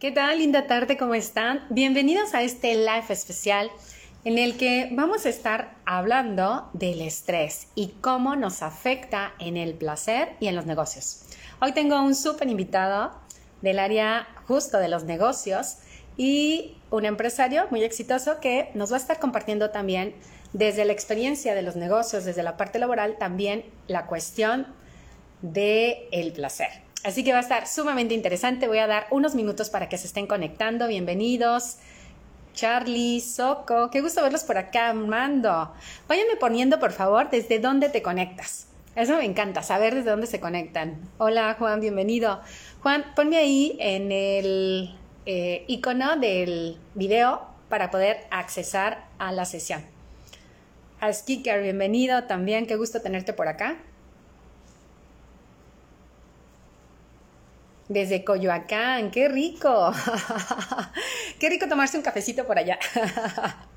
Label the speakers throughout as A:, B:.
A: ¿Qué tal? Linda tarde, ¿cómo están? Bienvenidos a este live especial en el que vamos a estar hablando del estrés y cómo nos afecta en el placer y en los negocios. Hoy tengo un súper invitado del área justo de los negocios y un empresario muy exitoso que nos va a estar compartiendo también desde la experiencia de los negocios, desde la parte laboral, también la cuestión del el placer. Así que va a estar sumamente interesante. Voy a dar unos minutos para que se estén conectando. Bienvenidos. Charlie, Soco, qué gusto verlos por acá, Mando. Váyanme poniendo, por favor, desde dónde te conectas. Eso me encanta, saber desde dónde se conectan. Hola, Juan, bienvenido. Juan, ponme ahí en el eh, icono del video para poder accesar a la sesión. Al Skicker, bienvenido también, qué gusto tenerte por acá. Desde Coyoacán, qué rico. qué rico tomarse un cafecito por allá.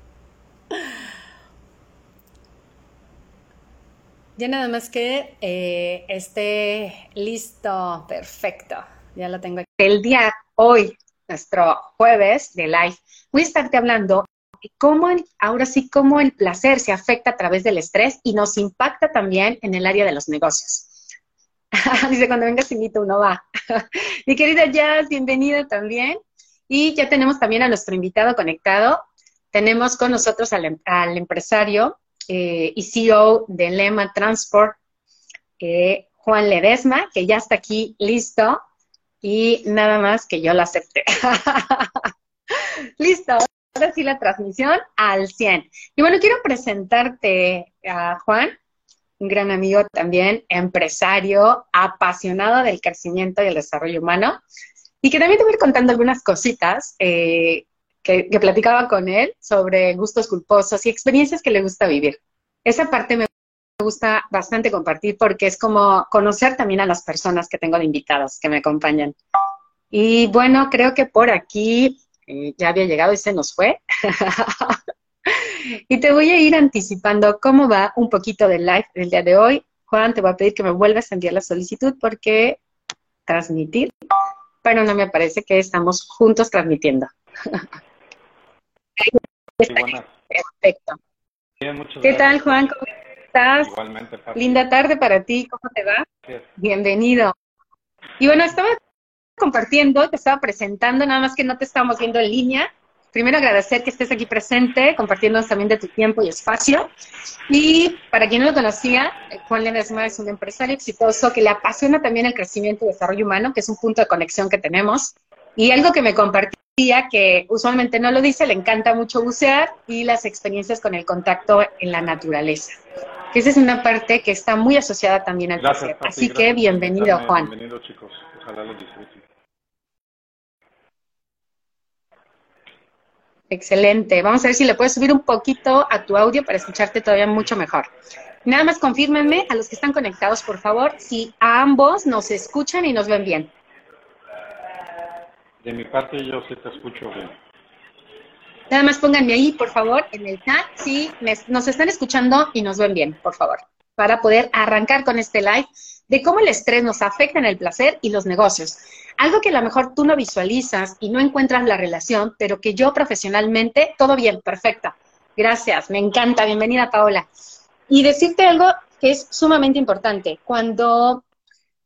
A: ya nada más que eh, esté listo, perfecto. Ya lo tengo aquí. El día hoy, nuestro jueves de live, voy a estarte hablando de cómo, ahora sí, cómo el placer se afecta a través del estrés y nos impacta también en el área de los negocios. Dice, cuando vengas invito, uno va. Mi querida Jazz, bienvenida también. Y ya tenemos también a nuestro invitado conectado. Tenemos con nosotros al, em, empresario eh, y CEO de Lema Transport, eh, Juan Ledesma, que ya está aquí listo. Y nada más que yo lo acepte. listo. Ahora sí la transmisión al 100. Y bueno, quiero presentarte a Juan un gran amigo también, empresario, apasionado del crecimiento y el desarrollo humano, y que también te voy a ir contando algunas cositas eh, que, platicaba con él sobre gustos culposos y experiencias que le gusta vivir. Esa parte me gusta bastante compartir porque es como conocer también a las personas que tengo de invitados que me acompañan. Y bueno, creo que por aquí eh, ya había llegado y se nos fue. y te voy a ir anticipando cómo va un poquito del live del día de hoy. Juan, te voy a pedir que me vuelvas a enviar la solicitud porque transmitir, pero no me parece que estamos juntos transmitiendo. Perfecto. ¿Qué tal, Juan? ¿Cómo estás? Igualmente, Linda tarde para ti. ¿Cómo te va? Bienvenido. Y bueno, estaba compartiendo, te estaba presentando, nada más que no te estábamos viendo en línea primero agradecer que estés aquí presente, compartiéndonos también de tu tiempo y espacio. Y para quien no lo conocía, eh, Juan Ledesma es un empresario exitoso que le apasiona también el crecimiento y desarrollo humano, que es un punto de conexión que tenemos. Y algo que me compartía, que usualmente no lo dice, le encanta mucho bucear y las experiencias con el contacto en la naturaleza. Que esa es una parte que está muy asociada también al placer. Así que bienvenido, Juan.
B: Bienvenido, chicos. Ojalá lo disfruten.
A: Excelente. Vamos a ver si le puedes subir un poquito a tu audio para escucharte todavía mucho mejor. Nada más confírmenme a los que están conectados, por favor, si a ambos nos escuchan y nos ven bien.
B: De mi parte yo sí te escucho bien.
A: Nada más pónganme ahí, por favor, en el chat, si nos están escuchando y nos ven bien, por favor, para poder arrancar con este live de cómo el estrés nos afecta en el placer y los negocios. Algo que a lo mejor tú no visualizas y no encuentras la relación, pero que yo profesionalmente, todo bien, perfecta. Gracias, me encanta. Bienvenida, Paola. Y decirte algo que es sumamente importante. Cuando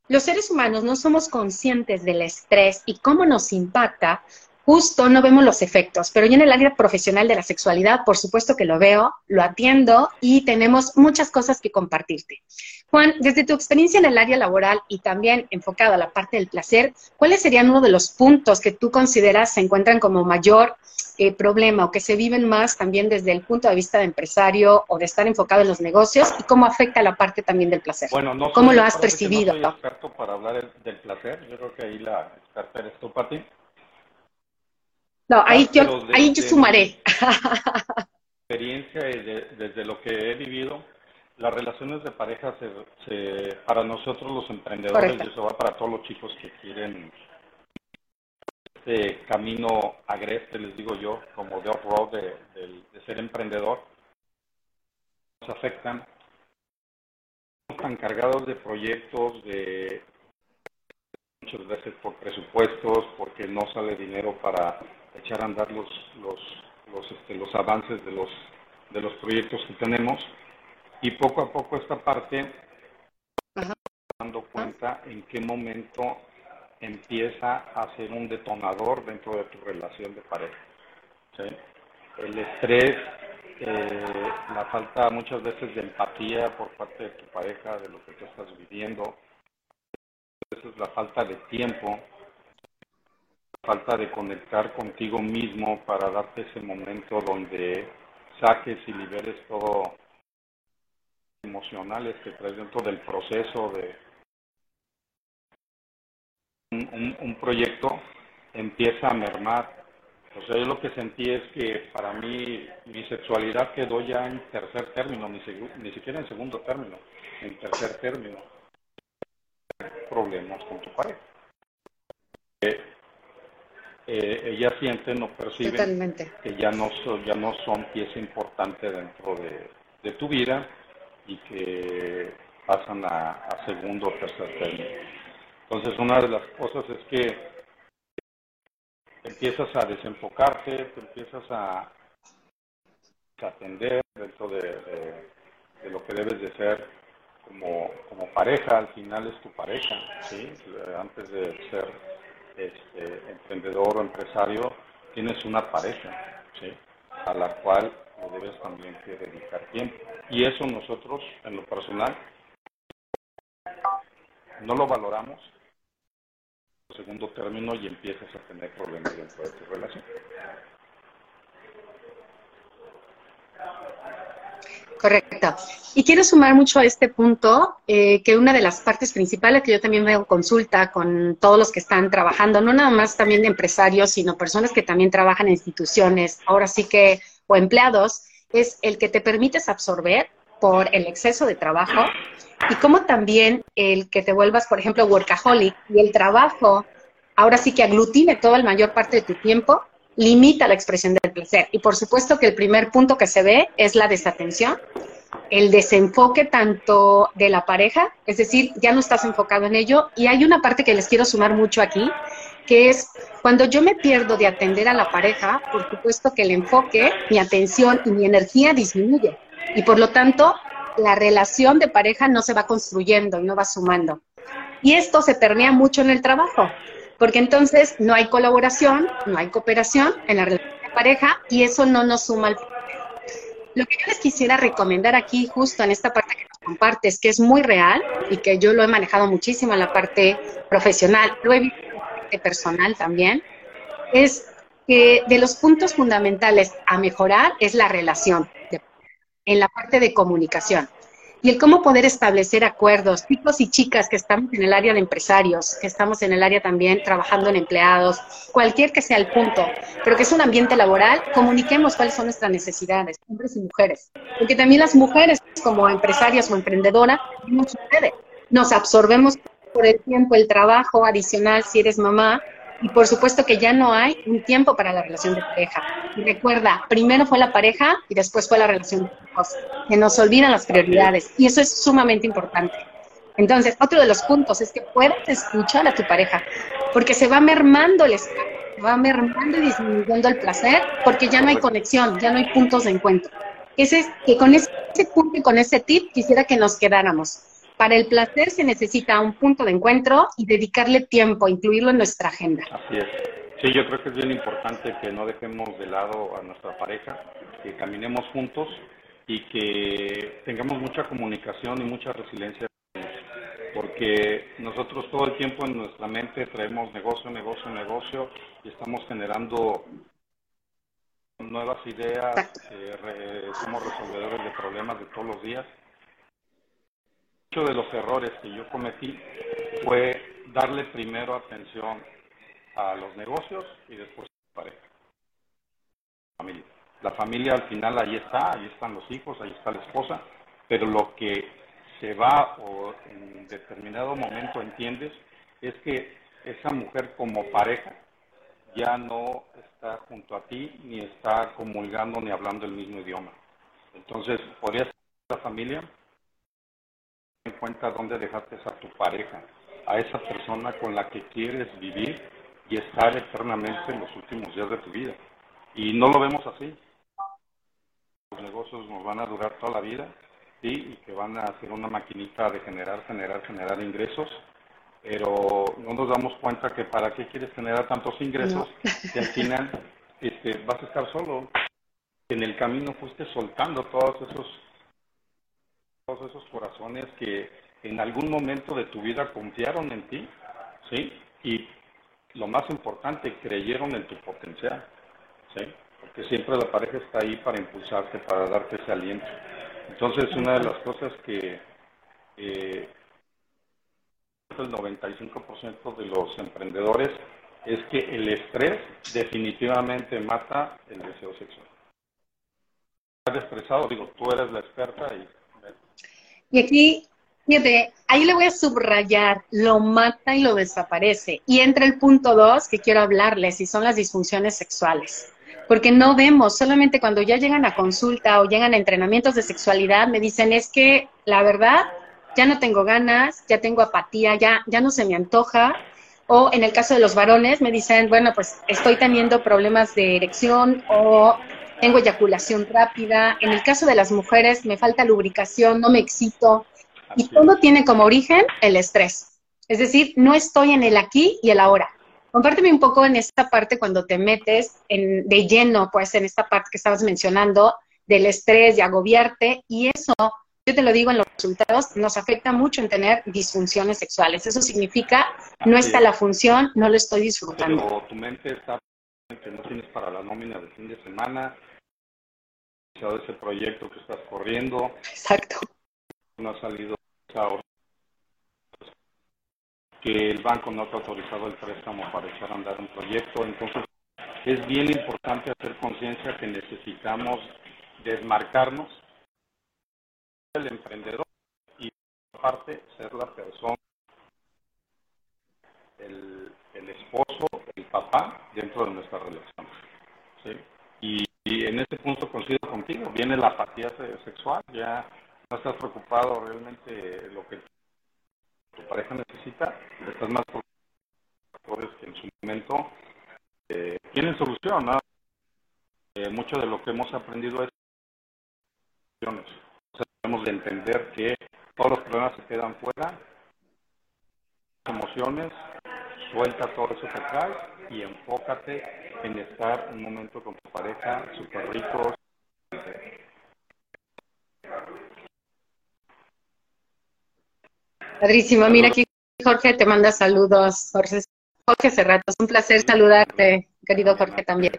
A: los seres humanos no somos conscientes del estrés y cómo nos impacta, justo no vemos los efectos, pero yo en el área profesional de la sexualidad, por supuesto que lo veo, lo atiendo y tenemos muchas cosas que compartirte. Juan, desde tu experiencia en el área laboral y también enfocado a la parte del placer, ¿cuáles serían uno de los puntos que tú consideras se encuentran como mayor eh, problema o que se viven más también desde el punto de vista de empresario o de estar enfocado en los negocios y cómo afecta la parte también del placer?
B: Bueno, no
A: ¿Cómo lo has percibido?
B: No soy experto para hablar del placer, yo creo que ahí la experta eres tú, Pati.
A: No, ahí yo, ahí yo sumaré.
B: experiencia y desde lo que he vivido, las relaciones de pareja se, para nosotros los emprendedores, y eso va para todos los chicos que quieren este camino agreste, les digo yo, como de off-road, de, de, ser emprendedor, nos afectan. Están cargados de proyectos, de muchas veces por presupuestos, porque no sale dinero para echar a andar los, los, los, este, los avances de los, de los proyectos que tenemos. Y poco a poco esta parte, dando cuenta en qué momento empieza a ser un detonador dentro de tu relación de pareja. El estrés, eh, la falta muchas veces de empatía por parte de tu pareja, de lo que tú estás viviendo, veces la falta de tiempo, falta de conectar contigo mismo para darte ese momento donde saques y liberes todo emocionales que traes dentro del proceso de un, proyecto empieza a mermar. O sea, yo lo que sentí es que para mí mi sexualidad quedó ya en tercer término, ni, ni siquiera en segundo término, en tercer término. Problemas con tu pareja. Eh, eh, ella siente, no percibe que ya no, ya no son pieza importante dentro de, de tu vida y que pasan a, a segundo o tercer término. Entonces, una de las cosas es que empiezas a desenfocarte, te empiezas a, atender dentro de, lo que debes de ser como, como pareja, al final es tu pareja, ¿sí? Antes de ser este, emprendedor o empresario, tienes una pareja. A la cual le debes también que dedicar tiempo. Y eso nosotros, en lo personal, no lo valoramos segundo término y empiezas a tener problemas dentro de tu relación.
A: Correcto. Y quiero sumar mucho a este punto, eh, que una de las partes principales que yo también veo consulta con todos los que están trabajando, no nada más también de empresarios, sino personas que también trabajan en instituciones, ahora sí que, o empleados, es el que te permites absorber por el exceso de trabajo y como también el que te vuelvas, por ejemplo, workaholic y el trabajo ahora sí que aglutine toda la mayor parte de tu tiempo, limita la expresión del placer. Y por supuesto que el primer punto que se ve es la desatención, el desenfoque tanto de la pareja, es decir, ya no estás enfocado en ello. Y hay una parte que les quiero sumar mucho aquí, que es cuando yo me pierdo de atender a la pareja, por supuesto que el enfoque, mi atención y mi energía disminuye. Y por lo tanto, la relación de pareja no se va construyendo, no va sumando. Y esto se permea mucho en el trabajo porque entonces no hay colaboración, no hay cooperación en la relación de pareja y eso no nos suma al Lo que yo les quisiera recomendar aquí, justo en esta parte que nos compartes, que es muy real y que yo lo he manejado muchísimo en la parte profesional, lo he visto en la parte personal también, es que de los puntos fundamentales a mejorar es la relación en la parte de comunicación y el cómo poder establecer acuerdos, chicos y chicas que estamos en el área de empresarios, que estamos en el área también trabajando en empleados, cualquier que sea el punto, pero que es un ambiente laboral, comuniquemos cuáles son nuestras necesidades, hombres y mujeres, porque también las mujeres como empresarias o emprendedoras nos sucede, nos absorbemos por el tiempo, el trabajo adicional si eres mamá, y por supuesto que ya no hay un tiempo para la relación de pareja. Recuerda, primero fue la pareja y después fue la relación de hijos. Que nos olvidan las prioridades. Y eso es sumamente importante. Entonces, otro de los puntos es que puedas escuchar a tu pareja, porque se va mermando el espacio, se va mermando y disminuyendo el placer, porque ya no hay conexión, ya no hay puntos de encuentro. Ese, que con ese punto y con ese tip quisiera que nos quedáramos para el placer se necesita un punto de encuentro y dedicarle tiempo, incluirlo en nuestra agenda.
B: Así es. Sí, yo creo que es bien importante que no dejemos de lado a nuestra pareja, que caminemos juntos y que tengamos mucha comunicación y mucha resiliencia, porque nosotros todo el tiempo en nuestra mente traemos negocio, negocio, negocio y estamos generando nuevas ideas, eh, somos resolvedores de problemas de todos los días Muchos de los errores que yo cometí fue darle primero atención a los negocios y después a la pareja. Familia. La familia al final ahí está, ahí están los hijos, ahí está la esposa, pero lo que se va o en determinado momento entiendes es que esa mujer como pareja ya no está junto a ti ni está comulgando ni hablando el mismo idioma. Entonces, podría ser la familia, en cuenta dónde dejaste a tu pareja, a esa persona con la que quieres vivir y estar eternamente en los últimos días de tu vida. Y no lo vemos así. Los negocios nos van a durar toda la vida, ¿sí? y que van a ser una maquinita de generar, generar, generar ingresos, pero no nos damos cuenta que para qué quieres generar tantos ingresos, que al final este, vas a estar solo. En el camino fuiste soltando todos esos, todos esos corazones que en algún momento de tu vida confiaron en ti, ¿sí? Y lo más importante, creyeron en tu potencial, ¿sí? Porque siempre la pareja está ahí para impulsarte, para darte ese aliento. Entonces, una de las cosas que eh, el 95% de los emprendedores es que el estrés definitivamente mata el deseo sexual. Estresado, digo, tú eres la experta y...
A: Y aquí Fíjate, ahí le voy a subrayar, lo mata y lo desaparece. Y entra el punto dos que quiero hablarles, y son las disfunciones sexuales. Porque no vemos, solamente cuando ya llegan a consulta o llegan a entrenamientos de sexualidad, me dicen, es que la verdad, ya no tengo ganas, ya tengo apatía, ya, ya no se me antoja. O en el caso de los varones, me dicen, bueno, pues estoy teniendo problemas de erección o tengo eyaculación rápida. En el caso de las mujeres, me falta lubricación, no me excito y todo tiene como origen el estrés. Es decir, no estoy en el aquí y el ahora. Compárteme un poco en esta parte cuando te metes en, de lleno, pues en esta parte que estabas mencionando del estrés, de agobiarte, y eso, yo te lo digo en los resultados, nos afecta mucho en tener disfunciones sexuales. Eso significa, no está la función, no lo estoy disfrutando.
B: Pero tu mente está que no tienes para la nómina de fin de semana, ese proyecto que estás corriendo.
A: Exacto.
B: No ha salido que el banco no te ha autorizado el préstamo para echar a andar un proyecto. Entonces, es bien importante hacer conciencia que necesitamos desmarcarnos del emprendedor y aparte ser la persona, el, el esposo, el papá dentro de nuestra relación. ¿sí? Y, en ese punto coincido contigo, viene la apatía sexual, ya no estás preocupado realmente lo que tu pareja necesita, estás más preocupado que en su momento eh, tienen solución. ¿no? Eh, mucho de lo que hemos aprendido es soluciones. Debemos de entender que todos los problemas se quedan fuera, emociones, suelta todo eso que traes y enfócate en estar un momento con tu pareja súper ricos,
A: Padrísimo. Mira aquí Jorge te manda saludos. Jorge, Jorge Cerrato, es un placer saludarte, querido Jorge también.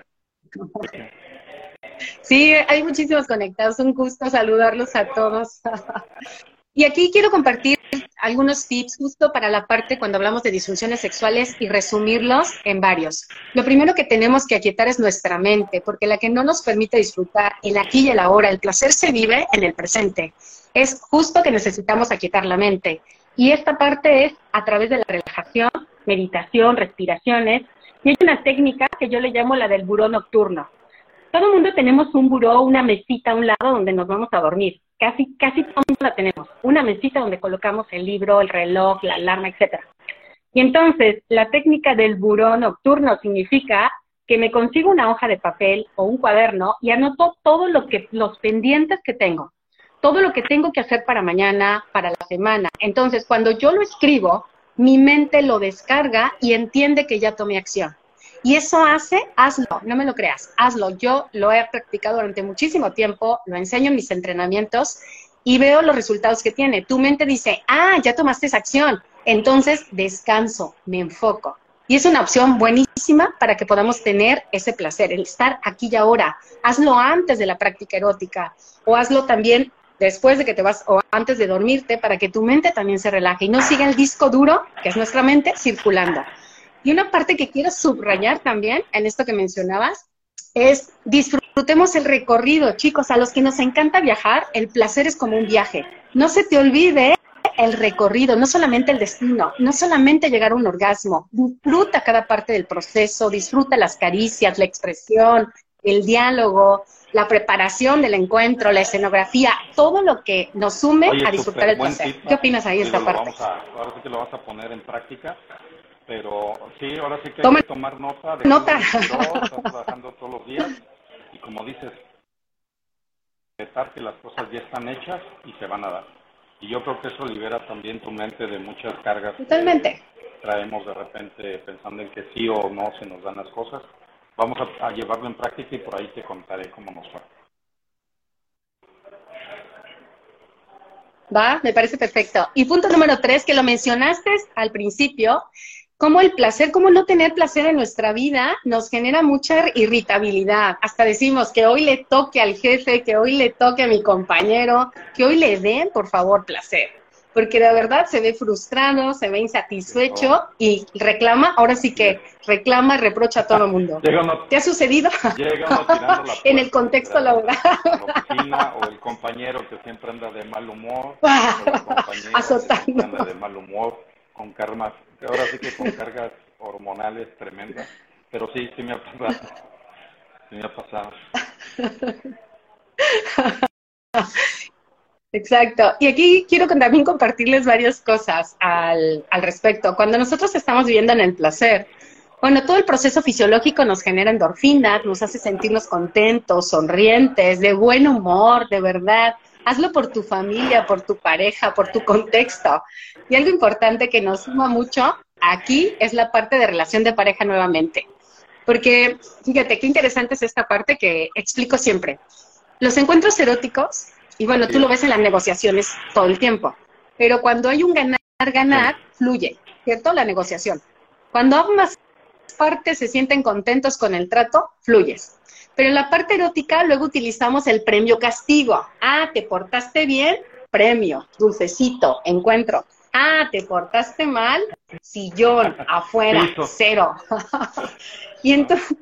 A: Sí, hay muchísimos conectados. Un gusto saludarlos a todos. Y aquí quiero compartir algunos tips justo para la parte cuando hablamos de disfunciones sexuales y resumirlos en varios. Lo primero que tenemos que aquietar es nuestra mente, porque la que no nos permite disfrutar el aquí y el ahora, el placer se vive en el presente. Es justo que necesitamos aquietar la mente. Y esta parte es a través de la relajación, meditación, respiraciones. Y hay una técnica que yo le llamo la del buró nocturno. Todo el mundo tenemos un buró, una mesita a un lado donde nos vamos a dormir. Casi, casi todos la tenemos. Una mesita donde colocamos el libro, el reloj, la alarma, etcétera. Y entonces, la técnica del buró nocturno significa que me consigo una hoja de papel o un cuaderno y anoto todo lo que, los pendientes que tengo todo lo que tengo que hacer para mañana, para la semana. Entonces, cuando yo lo escribo, mi mente lo descarga y entiende que ya tomé acción. Y eso hace, hazlo, no me lo creas, hazlo. Yo lo he practicado durante muchísimo tiempo, lo enseño en mis entrenamientos y veo los resultados que tiene. Tu mente dice, ah, ya tomaste esa acción, entonces descanso, me enfoco. Y es una opción buenísima para que podamos tener ese placer, el estar aquí y ahora. Hazlo antes de la práctica erótica o hazlo también después de que te vas o antes de dormirte para que tu mente también se relaje y no siga el disco duro, que es nuestra mente, circulando. Y una parte que quiero subrayar también en esto que mencionabas es disfrutemos el recorrido, chicos, a los que nos encanta viajar, el placer es como un viaje. No se te olvide el recorrido, no solamente el destino, no solamente llegar a un orgasmo, disfruta cada parte del proceso, disfruta las caricias, la expresión, el diálogo, la preparación del encuentro, la escenografía, todo lo que nos sume a disfrutar el placer. ¿Qué opinas ahí esta parte?
B: ahora sí que lo vas a poner en práctica. Pero sí, ahora sí que hay que tomar nota. De
A: nota.
B: estamos trabajando todos los días y como dices, que las cosas ya están hechas y se van a dar. Y yo creo que eso libera también tu mente de muchas cargas.
A: Totalmente.
B: traemos de repente pensando en que sí o no se nos dan las cosas. Vamos a, llevarlo en práctica y por ahí te contaré cómo nos va.
A: Va, me parece perfecto. Y punto número tres, que lo mencionaste al principio, cómo el placer, cómo no tener placer en nuestra vida nos genera mucha irritabilidad. Hasta decimos que hoy le toque al jefe, que hoy le toque a mi compañero, que hoy le den, por favor, placer. Porque de verdad se ve frustrado, se ve insatisfecho y reclama, ahora sí que reclama, reprocha a todo el mundo. ¿Te ha sucedido? en el contexto laboral.
B: La o el compañero que siempre anda de mal humor, o
A: Azotando.
B: Que anda de mal humor, con karmas ahora sí que con cargas hormonales tremendas, pero sí, sí me ha pasado. Sí me ha pasado.
A: Exacto. Y aquí quiero también compartirles varias cosas al, al respecto. Cuando nosotros estamos viviendo en el placer, bueno, todo el proceso fisiológico nos genera endorfinas, nos hace sentirnos contentos, sonrientes, de buen humor, de verdad. Hazlo por tu familia, por tu pareja, por tu contexto. Y algo importante que nos suma mucho aquí es la parte de relación de pareja nuevamente. Porque, fíjate, qué interesante es esta parte que explico siempre. Los encuentros eróticos, y bueno, tú lo ves en las negociaciones todo el tiempo, pero cuando hay un ganar-ganar, fluye, ¿cierto? La negociación. Cuando ambas partes se sienten contentos con el trato, fluyes. Pero en la parte erótica luego utilizamos el premio castigo. Ah, te portaste bien, premio, dulcecito, encuentro. Ah, te portaste mal, sillón, afuera, cero. y entonces,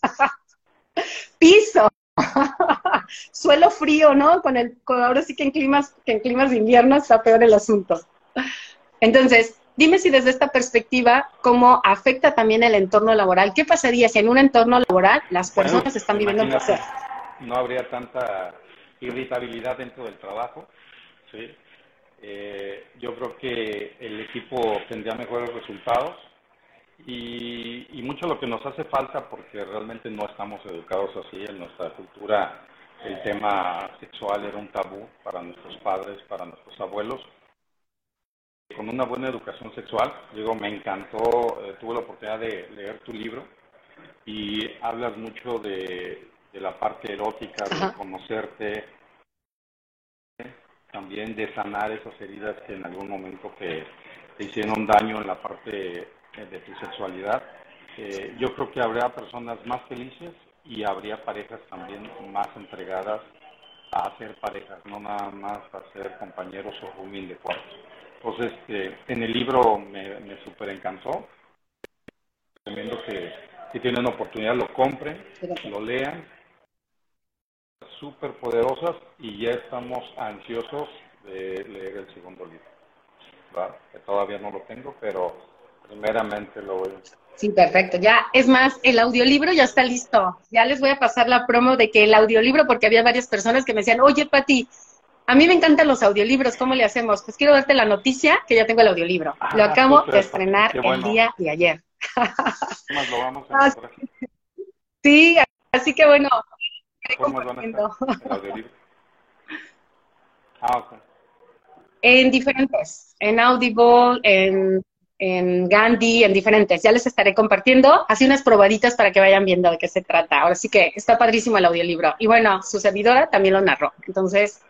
A: piso. Suelo frío, ¿no? Con el, ahora sí que en climas, que en climas de invierno está peor el asunto. Entonces, dime si desde esta perspectiva, cómo afecta también el entorno laboral. ¿Qué pasaría si en un entorno laboral las personas están viviendo en placer?
B: No habría tanta irritabilidad dentro del trabajo, ¿sí? Eh, yo creo que el equipo tendría mejores resultados y, y, mucho lo que nos hace falta porque realmente no estamos educados así en nuestra cultura. El tema sexual era un tabú para nuestros padres, para nuestros abuelos. Con una buena educación sexual, digo, me encantó, eh, tuve la oportunidad de leer tu libro y hablas mucho de, de la parte erótica, de conocerte, también de sanar esas heridas que en algún momento te, hicieron daño en la parte de tu sexualidad. Eh, yo creo que habría personas más felices y habría parejas también más entregadas a ser parejas, no nada más a ser compañeros o humildes cuartos. Entonces, eh, en el libro me, me súper encantó. Recomiendo que si tienen oportunidad lo compren, lo lean súper poderosas y ya estamos ansiosos de leer el segundo libro. Que todavía no lo tengo, pero primeramente lo voy a...
A: Sí, perfecto. Ya, es más, el audiolibro ya está listo. Ya les voy a pasar la promo de que el audiolibro, porque había varias personas que me decían, oye, Pati, a mí me encantan los audiolibros, ¿cómo le hacemos? Pues quiero darte la noticia que ya tengo el audiolibro. lo ah, acabo de estrenar el día de ayer.
B: lo vamos a
A: sí, así que bueno,
B: Ah,
A: en diferentes, en Audible, en, en Gandhi, en diferentes. Ya les estaré compartiendo así unas probaditas para que vayan viendo de qué se trata. Ahora sí que está padrísimo el audiolibro. Y bueno, su servidora también lo narró. Entonces,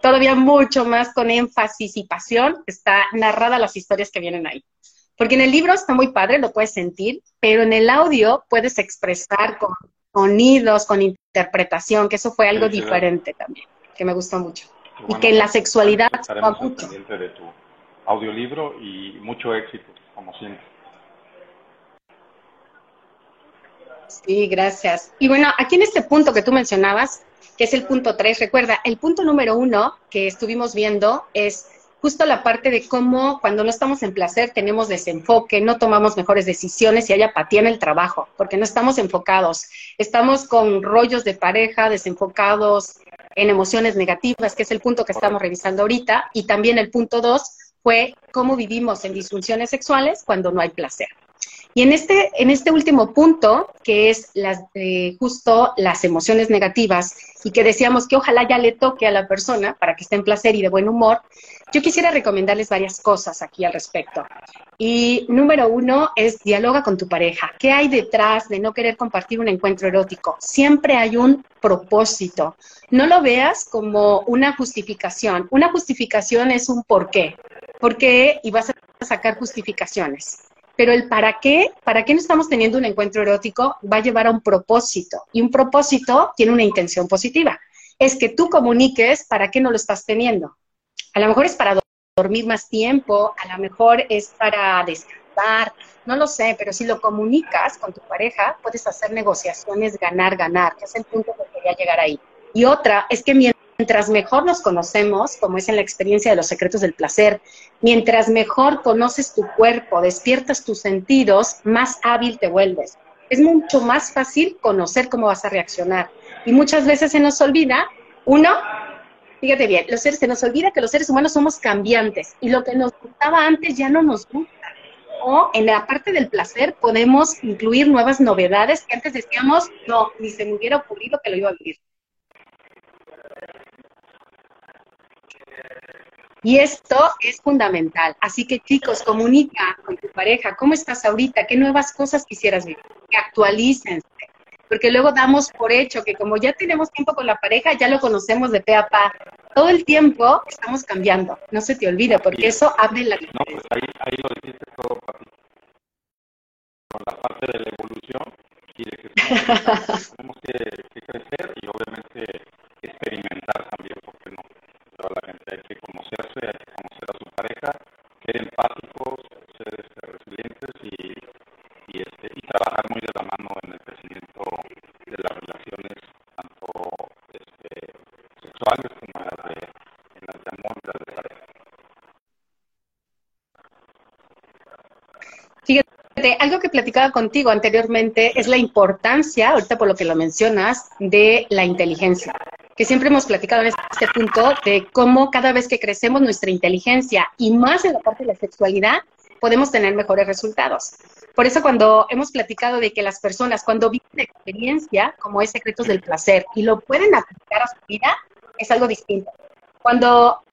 A: todavía mucho más con énfasis y pasión está narrada las historias que vienen ahí. Porque en el libro está muy padre, lo puedes sentir, pero en el audio puedes expresar con sonidos, con interpretación, que eso fue algo diferente también, que me gustó mucho. y que en la sexualidad
B: estaremos mucho. de tu audiolibro y mucho éxito, como siempre.
A: Sí, gracias. Y bueno, aquí en este punto que tú mencionabas, que es el punto 3, recuerda, el punto número uno que estuvimos viendo es justo la parte de cómo cuando no estamos en placer tenemos desenfoque, no tomamos mejores decisiones y hay apatía en el trabajo, porque no estamos enfocados. Estamos con rollos de pareja, desenfocados en emociones negativas, que es el punto que estamos revisando ahorita, y también el punto dos fue cómo vivimos en disfunciones sexuales cuando no hay placer. Y en este, en este último punto, que es las, eh, justo las emociones negativas, y que decíamos que ojalá ya le toque a la persona para que esté en placer y de buen humor, yo quisiera recomendarles varias cosas aquí al respecto. Y número uno es dialoga con tu pareja. ¿Qué hay detrás de no querer compartir un encuentro erótico? Siempre hay un propósito. No lo veas como una justificación. Una justificación es un por qué. ¿Por qué? Y vas a sacar justificaciones pero el para qué, para qué no estamos teniendo un encuentro erótico va a llevar a un propósito y un propósito tiene una intención positiva. Es que tú comuniques para qué no lo estás teniendo. A lo mejor es para dormir más tiempo, a lo mejor es para descansar, no lo sé, pero si lo comunicas con tu pareja, puedes hacer negociaciones ganar, ganar, que es el punto que quería llegar ahí. Y otra es que mientras mientras mejor nos conocemos, como es en la experiencia de los secretos del placer, mientras mejor conoces tu cuerpo, despiertas tus sentidos, más hábil te vuelves. Es mucho más fácil conocer cómo vas a reaccionar. Y muchas veces se nos olvida, uno, fíjate bien, los seres, se nos olvida que los seres humanos somos cambiantes y lo que nos gustaba antes ya no nos gusta. O en la parte del placer podemos incluir nuevas novedades que antes decíamos, no, ni se me hubiera ocurrido que lo iba a vivir. Y esto es fundamental. Así que chicos, comunica con tu pareja, ¿cómo estás ahorita? ¿Qué nuevas cosas quisieras vivir? Que actualicen. Porque luego damos por hecho que como ya tenemos tiempo con la pareja, ya lo conocemos de pe a pa. Todo el tiempo estamos cambiando. No se te olvide, porque eso abre la...
B: No, pues ahí, ahí lo dijiste todo, papi. Con la parte de la evolución y de que tenemos que, que crecer y obviamente experimentar también, porque no la gente hay que conocerse, hay que conocer a su pareja, ser empáticos, ser este, resilientes y, y, este, y trabajar muy de la mano en el crecimiento de las relaciones, tanto este, sexuales como en las de, en las de amor y las de pareja.
A: Fíjate, algo que platicaba contigo anteriormente es la importancia, ahorita por lo que lo mencionas, de la inteligencia que siempre hemos platicado en este punto de cómo cada vez que crecemos nuestra inteligencia y más en la parte de la sexualidad, podemos tener mejores resultados. Por eso cuando hemos platicado de que las personas cuando viven experiencia, como es Secretos del Placer, y lo pueden aplicar a su vida, es algo distinto. Cuando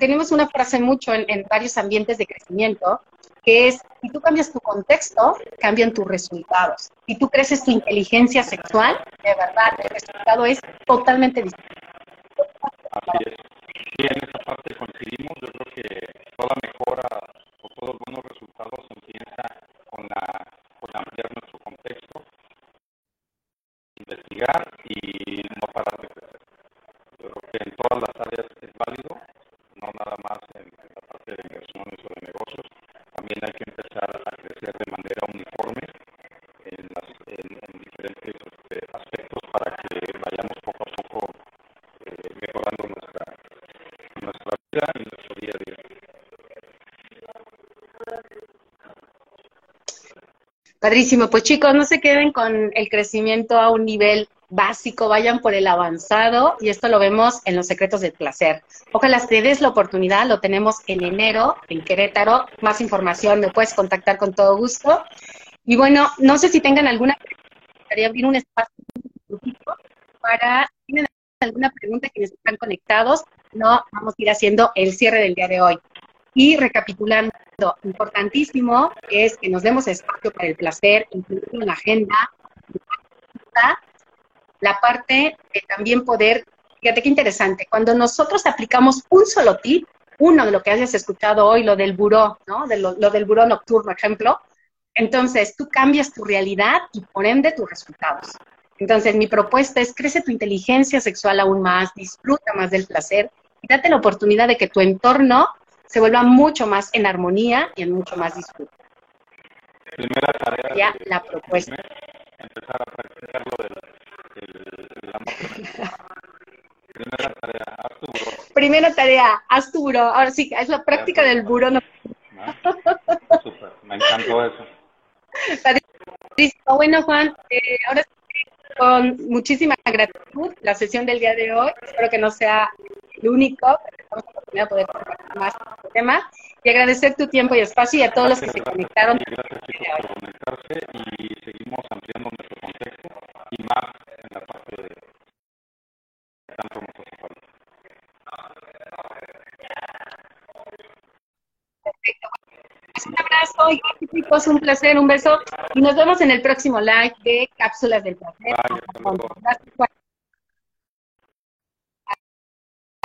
A: tenemos una frase mucho en, en varios ambientes de crecimiento, que es, si tú cambias tu contexto, cambian tus resultados. Si tú creces tu inteligencia sexual, de verdad, el resultado es totalmente distinto.
B: Así es. Sí, en esa parte coincidimos. Yo creo que toda mejora o todos los buenos resultados empieza con, la, con ampliar nuestro contexto, investigar y no parar de crecer. Yo creo que en todas las áreas es válido, no nada más en la parte de inversiones o de negocios, también hay que empezar a crecer de manera uniforme en, las, en, diferentes este, aspectos para que vayamos poco a poco eh, mejorando nuestra, nuestra vida y nuestro día a día.
A: Padrísimo, pues chicos, no se queden con el crecimiento a un nivel básico, vayan por el avanzado y esto lo vemos en los secretos del placer. Ojalá te des la oportunidad, lo tenemos en enero en Querétaro. Más información me puedes contactar con todo gusto. Y bueno, no sé si tengan alguna pregunta, abrir un espacio para tienen alguna pregunta que están conectados, no vamos a ir haciendo el cierre del día de hoy. Y recapitulando, importantísimo es que nos demos espacio para el placer, incluir en la agenda, la parte de también poder, fíjate qué interesante, cuando nosotros aplicamos un solo tip, uno de lo que hayas escuchado hoy, lo del buró, ¿no? De lo, del buró nocturno, ejemplo, entonces tú cambias tu realidad y por ende tus resultados. Entonces mi propuesta es crece tu inteligencia sexual aún más, disfruta más del placer y date la oportunidad de que tu entorno se vuelva mucho más en armonía y en mucho más disfrute.
B: Primera tarea.
A: Ya la propuesta.
B: Empezar a practicar lo del Primera tarea, haz tu buró.
A: Primera tarea, haz tu buró. Ahora sí, es la práctica del buró. No.
B: Super, me encantó eso.
A: Bueno, Juan, eh, ahora sí, con muchísima gratitud la sesión del día de hoy. Espero que no sea el único, oportunidad de poder compartir más este tema y agradecer tu tiempo y espacio y a todos los que se conectaron.
B: Gracias chicos por conectarse y seguimos ampliando nuestro contexto y más en la parte de tanto nos hace falta.
A: Perfecto. Un abrazo y chicos, un placer, un beso y nos vemos en el próximo live de Cápsulas del Placer.
B: Bye.
A: Gracias.